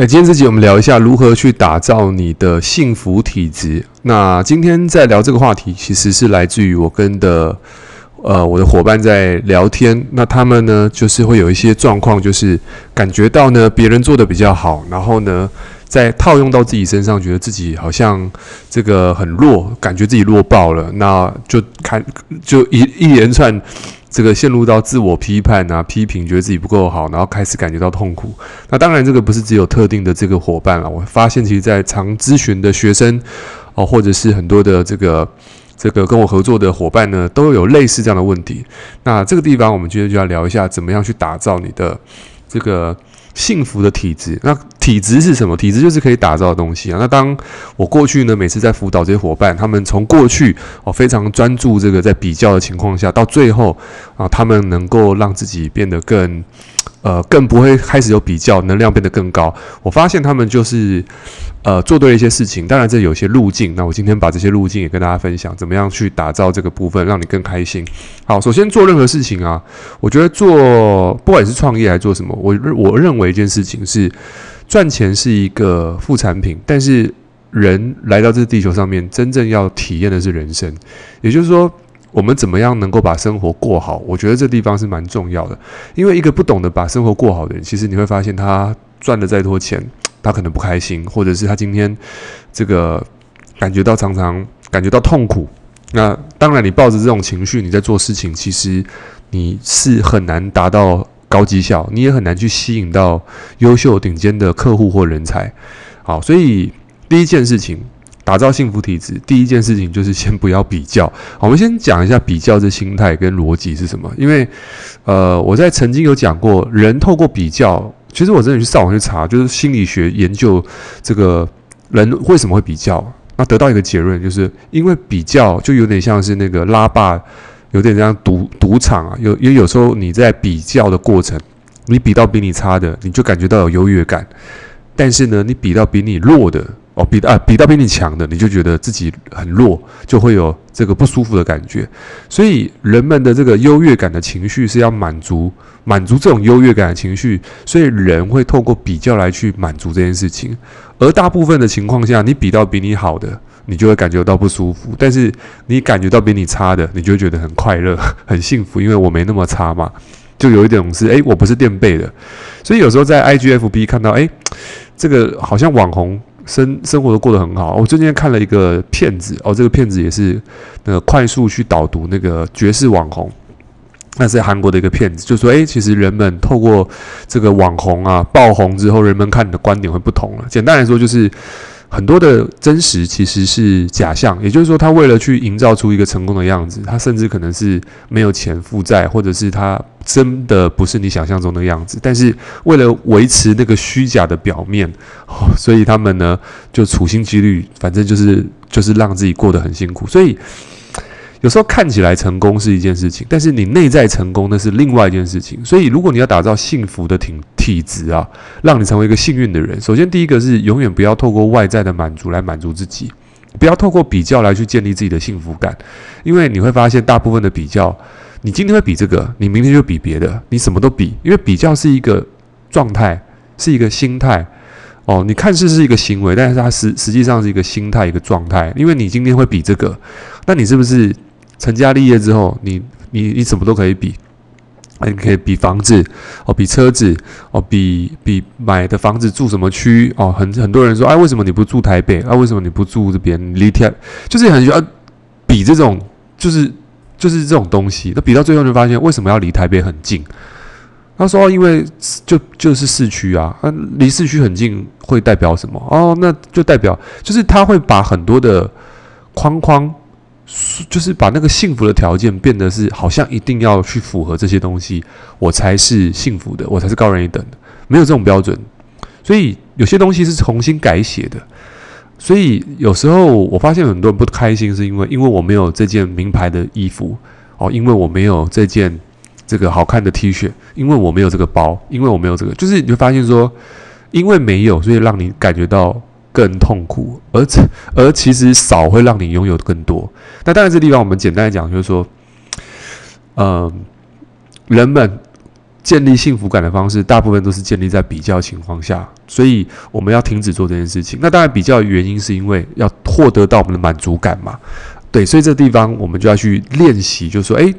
那今天这集我们聊一下如何去打造你的幸福体质。那今天在聊这个话题，其实是来自于我跟的呃我的伙伴在聊天。那他们呢，就是会有一些状况，就是感觉到呢别人做的比较好，然后呢再套用到自己身上，觉得自己好像这个很弱，感觉自己弱爆了，那就看就一一连串。这个陷入到自我批判啊、批评，觉得自己不够好，然后开始感觉到痛苦。那当然，这个不是只有特定的这个伙伴了。我发现，其实，在常咨询的学生哦，或者是很多的这个这个跟我合作的伙伴呢，都有类似这样的问题。那这个地方，我们今天就要聊一下，怎么样去打造你的这个。幸福的体质，那体质是什么？体质就是可以打造的东西啊。那当我过去呢，每次在辅导这些伙伴，他们从过去哦非常专注这个在比较的情况下，到最后啊，他们能够让自己变得更。呃，更不会开始有比较，能量变得更高。我发现他们就是，呃，做对了一些事情。当然，这有些路径。那我今天把这些路径也跟大家分享，怎么样去打造这个部分，让你更开心。好，首先做任何事情啊，我觉得做不管是创业还是做什么，我我认为一件事情是，赚钱是一个副产品，但是人来到这个地球上面，真正要体验的是人生，也就是说。我们怎么样能够把生活过好？我觉得这地方是蛮重要的，因为一个不懂得把生活过好的人，其实你会发现他赚了再多钱，他可能不开心，或者是他今天这个感觉到常常感觉到痛苦。那当然，你抱着这种情绪，你在做事情，其实你是很难达到高绩效，你也很难去吸引到优秀顶尖的客户或人才。好，所以第一件事情。打造幸福体质，第一件事情就是先不要比较。我们先讲一下比较的心态跟逻辑是什么。因为，呃，我在曾经有讲过，人透过比较，其实我真的去上网去查，就是心理学研究这个人为什么会比较，那得到一个结论，就是因为比较就有点像是那个拉霸，有点像赌赌场啊。有因为有时候你在比较的过程，你比到比你差的，你就感觉到有优越感；但是呢，你比到比你弱的。哦，比啊比到比你强的，你就觉得自己很弱，就会有这个不舒服的感觉。所以人们的这个优越感的情绪是要满足，满足这种优越感的情绪，所以人会透过比较来去满足这件事情。而大部分的情况下，你比到比你好的，你就会感觉到不舒服；但是你感觉到比你差的，你就会觉得很快乐、很幸福，因为我没那么差嘛。就有一点是，诶，我不是垫背的。所以有时候在 IGFB 看到，诶，这个好像网红。生生活都过得很好。我最近看了一个片子哦，这个片子也是那个快速去导读那个绝世网红，那是韩国的一个骗子，就说诶，其实人们透过这个网红啊爆红之后，人们看你的观点会不同了。简单来说就是。很多的真实其实是假象，也就是说，他为了去营造出一个成功的样子，他甚至可能是没有钱负债，或者是他真的不是你想象中的样子。但是为了维持那个虚假的表面，所以他们呢就处心积虑，反正就是就是让自己过得很辛苦。所以。有时候看起来成功是一件事情，但是你内在成功那是另外一件事情。所以，如果你要打造幸福的体体质啊，让你成为一个幸运的人，首先第一个是永远不要透过外在的满足来满足自己，不要透过比较来去建立自己的幸福感，因为你会发现大部分的比较，你今天会比这个，你明天就比别的，你什么都比，因为比较是一个状态，是一个心态。哦，你看似是一个行为，但是它实实际上是一个心态，一个状态。因为你今天会比这个，那你是不是？成家立业之后，你你你什么都可以比，你可以比房子哦，比车子哦，比比买的房子住什么区哦，很很多人说，哎，为什么你不住台北？啊，为什么你不住这边？离天就是很喜欢比这种，就是就是这种东西。那比到最后就发现，为什么要离台北很近？他说，因为就就是市区啊，啊，离市区很近会代表什么？哦，那就代表就是他会把很多的框框。就是把那个幸福的条件变得是好像一定要去符合这些东西，我才是幸福的，我才是高人一等的，没有这种标准。所以有些东西是重新改写的。所以有时候我发现很多人不开心，是因为因为我没有这件名牌的衣服哦，因为我没有这件这个好看的 T 恤，因为我没有这个包，因为我没有这个，就是你会发现说，因为没有，所以让你感觉到。更痛苦，而而其实少会让你拥有更多。那当然，这地方我们简单来讲，就是说，嗯、人们建立幸福感的方式，大部分都是建立在比较情况下，所以我们要停止做这件事情。那当然，比较的原因是因为要获得到我们的满足感嘛。对，所以这地方我们就要去练习，就是说，诶，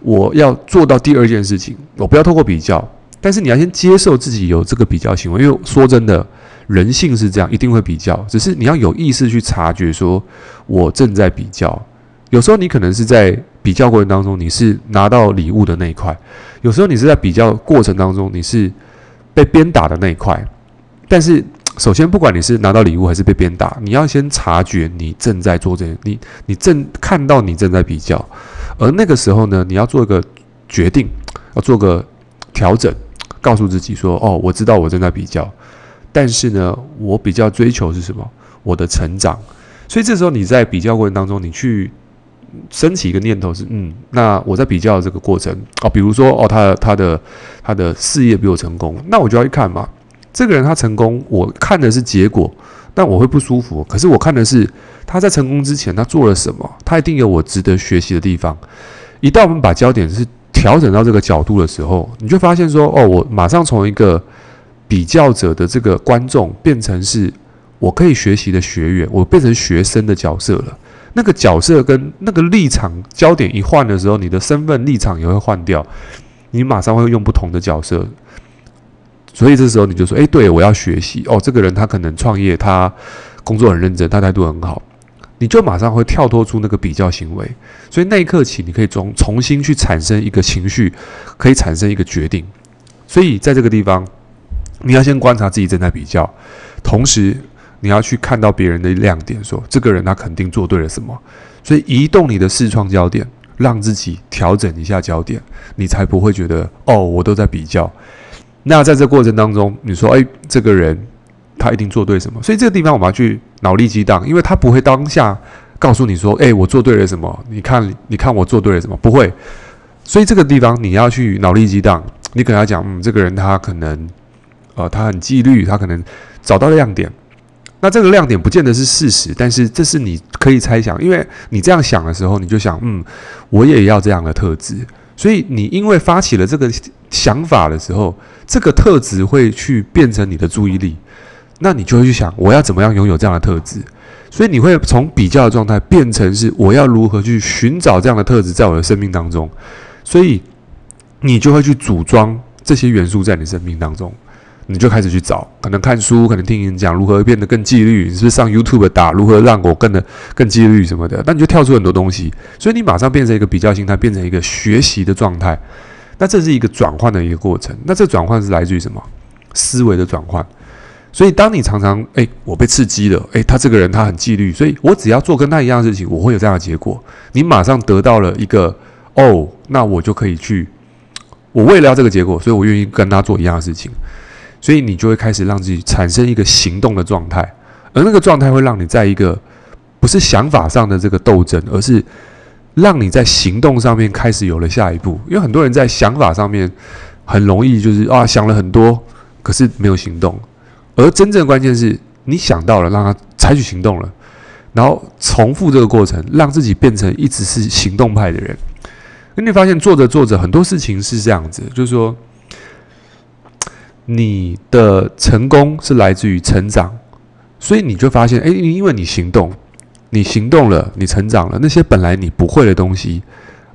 我要做到第二件事情，我不要透过比较，但是你要先接受自己有这个比较行为，因为说真的，人性是这样，一定会比较，只是你要有意识去察觉，说我正在比较。有时候你可能是在比较过程当中，你是拿到礼物的那一块；有时候你是在比较过程当中，你是被鞭打的那一块。但是，首先不管你是拿到礼物还是被鞭打，你要先察觉你正在做这些，你你正看到你正在比较，而那个时候呢，你要做一个决定，要做个调整，告诉自己说：“哦，我知道我正在比较，但是呢，我比较追求是什么？我的成长。”所以这时候你在比较过程当中，你去。升起一个念头是，嗯，那我在比较这个过程哦，比如说哦，他的他的他的事业比我成功，那我就要去看嘛，这个人他成功，我看的是结果，但我会不舒服。可是我看的是他在成功之前他做了什么，他一定有我值得学习的地方。一旦我们把焦点是调整到这个角度的时候，你就发现说，哦，我马上从一个比较者的这个观众变成是我可以学习的学员，我变成学生的角色了。那个角色跟那个立场焦点一换的时候，你的身份立场也会换掉，你马上会用不同的角色。所以这时候你就说：“诶，对，我要学习哦。”这个人他可能创业，他工作很认真，他态度很好，你就马上会跳脱出那个比较行为。所以那一刻起，你可以重重新去产生一个情绪，可以产生一个决定。所以在这个地方，你要先观察自己正在比较，同时。你要去看到别人的亮点，说这个人他肯定做对了什么，所以移动你的视创焦点，让自己调整一下焦点，你才不会觉得哦，我都在比较。那在这过程当中，你说诶，这个人他一定做对什么？所以这个地方我们要去脑力激荡，因为他不会当下告诉你说，诶，我做对了什么？你看，你看我做对了什么？不会。所以这个地方你要去脑力激荡，你可能要讲，嗯，这个人他可能，呃，他很纪律，他可能找到亮点。那这个亮点不见得是事实，但是这是你可以猜想，因为你这样想的时候，你就想，嗯，我也要这样的特质。所以你因为发起了这个想法的时候，这个特质会去变成你的注意力，那你就会去想，我要怎么样拥有这样的特质。所以你会从比较的状态变成是我要如何去寻找这样的特质在我的生命当中，所以你就会去组装这些元素在你生命当中。你就开始去找，可能看书，可能听人讲如何变得更纪律，你是不是上 YouTube 打如何让我更的更纪律什么的？那你就跳出很多东西，所以你马上变成一个比较心态，变成一个学习的状态。那这是一个转换的一个过程。那这转换是来自于什么？思维的转换。所以当你常常诶，我被刺激了，诶，他这个人他很纪律，所以我只要做跟他一样的事情，我会有这样的结果。你马上得到了一个哦，那我就可以去，我为了要这个结果，所以我愿意跟他做一样的事情。所以你就会开始让自己产生一个行动的状态，而那个状态会让你在一个不是想法上的这个斗争，而是让你在行动上面开始有了下一步。因为很多人在想法上面很容易就是啊想了很多，可是没有行动。而真正关键是你想到了，让他采取行动了，然后重复这个过程，让自己变成一直是行动派的人。因为你发现做着做着很多事情是这样子，就是说。你的成功是来自于成长，所以你就发现，诶，因为你行动，你行动了，你成长了，那些本来你不会的东西，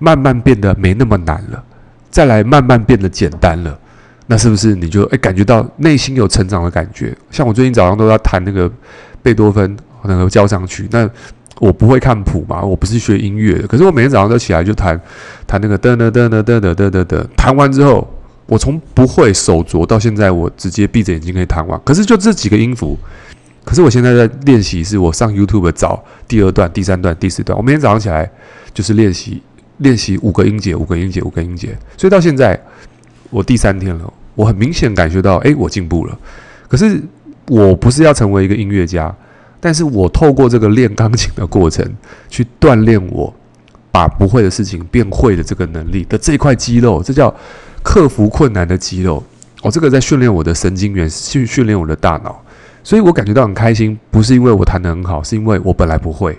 慢慢变得没那么难了，再来慢慢变得简单了，那是不是你就诶感觉到内心有成长的感觉？像我最近早上都要弹那个贝多芬那个交响曲，那我不会看谱嘛，我不是学音乐的，可是我每天早上都起来就弹弹那个噔噔噔噔噔噔噔噔，弹完之后。我从不会手镯到现在，我直接闭着眼睛可以弹完。可是就这几个音符，可是我现在在练习，是我上 YouTube 找第二段、第三段、第四段。我每天早上起来就是练习，练习五个音节、五个音节、五个音节。所以到现在我第三天了，我很明显感觉到，诶，我进步了。可是我不是要成为一个音乐家，但是我透过这个练钢琴的过程，去锻炼我把不会的事情变会的这个能力的这块肌肉，这叫。克服困难的肌肉，哦，这个在训练我的神经元，训训练我的大脑，所以我感觉到很开心。不是因为我弹得很好，是因为我本来不会，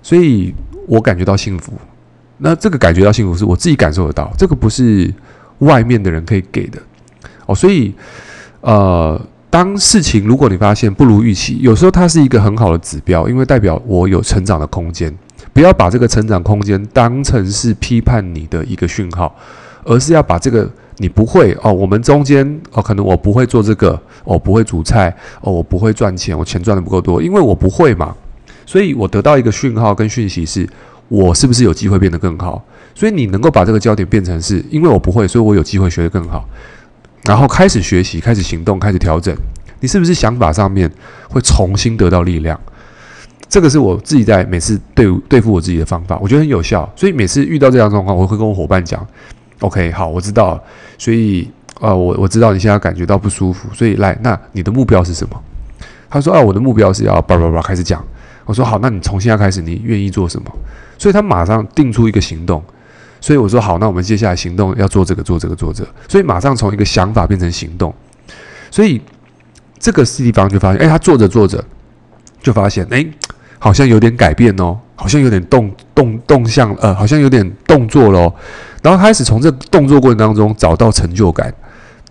所以我感觉到幸福。那这个感觉到幸福是我自己感受得到，这个不是外面的人可以给的哦。所以，呃，当事情如果你发现不如预期，有时候它是一个很好的指标，因为代表我有成长的空间。不要把这个成长空间当成是批判你的一个讯号，而是要把这个你不会哦，我们中间哦，可能我不会做这个，我不会煮菜哦，我不会赚钱，我钱赚得不够多，因为我不会嘛。所以我得到一个讯号跟讯息是，我是不是有机会变得更好？所以你能够把这个焦点变成是，因为我不会，所以我有机会学得更好，然后开始学习，开始行动，开始调整，你是不是想法上面会重新得到力量？这个是我自己在每次对对付我自己的方法，我觉得很有效。所以每次遇到这样状况，我会跟我伙伴讲：“OK，好，我知道。所以，呃，我我知道你现在感觉到不舒服。所以，来，那你的目标是什么？”他说：“啊，我的目标是要叭叭叭开始讲。”我说：“好，那你从现在开始，你愿意做什么？”所以他马上定出一个行动。所以我说：“好，那我们接下来行动要做这个，做这个，做这个。”所以马上从一个想法变成行动。所以这个地方就发现，哎，他做着做着就发现，哎。好像有点改变哦，好像有点动动动向，呃，好像有点动作了哦。然后开始从这动作过程当中找到成就感，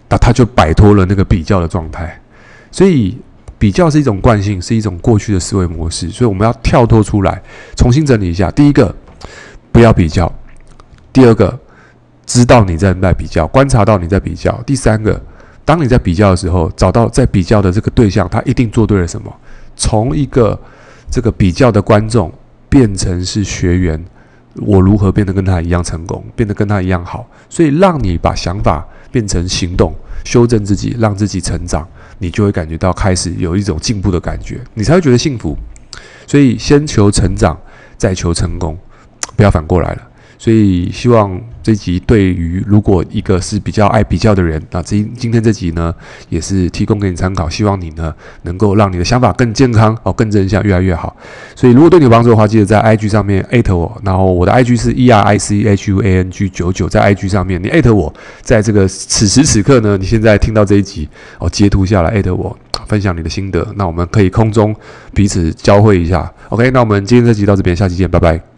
那他就摆脱了那个比较的状态。所以比较是一种惯性，是一种过去的思维模式。所以我们要跳脱出来，重新整理一下。第一个，不要比较；第二个，知道你在在比较，观察到你在比较；第三个，当你在比较的时候，找到在比较的这个对象，他一定做对了什么。从一个这个比较的观众变成是学员，我如何变得跟他一样成功，变得跟他一样好？所以让你把想法变成行动，修正自己，让自己成长，你就会感觉到开始有一种进步的感觉，你才会觉得幸福。所以先求成长，再求成功，不要反过来了。所以希望这集对于如果一个是比较爱比较的人，那今今天这集呢也是提供给你参考，希望你呢能够让你的想法更健康哦，更正向，越来越好。所以如果对你有帮助的话，记得在 IG 上面艾特我，然后我的 IG 是 E R I C H U A N G 九九，在 IG 上面你艾特我，在这个此时此刻呢，你现在听到这一集哦，截图下来艾特我，分享你的心得，那我们可以空中彼此交汇一下。OK，那我们今天这集到这边，下期见，拜拜。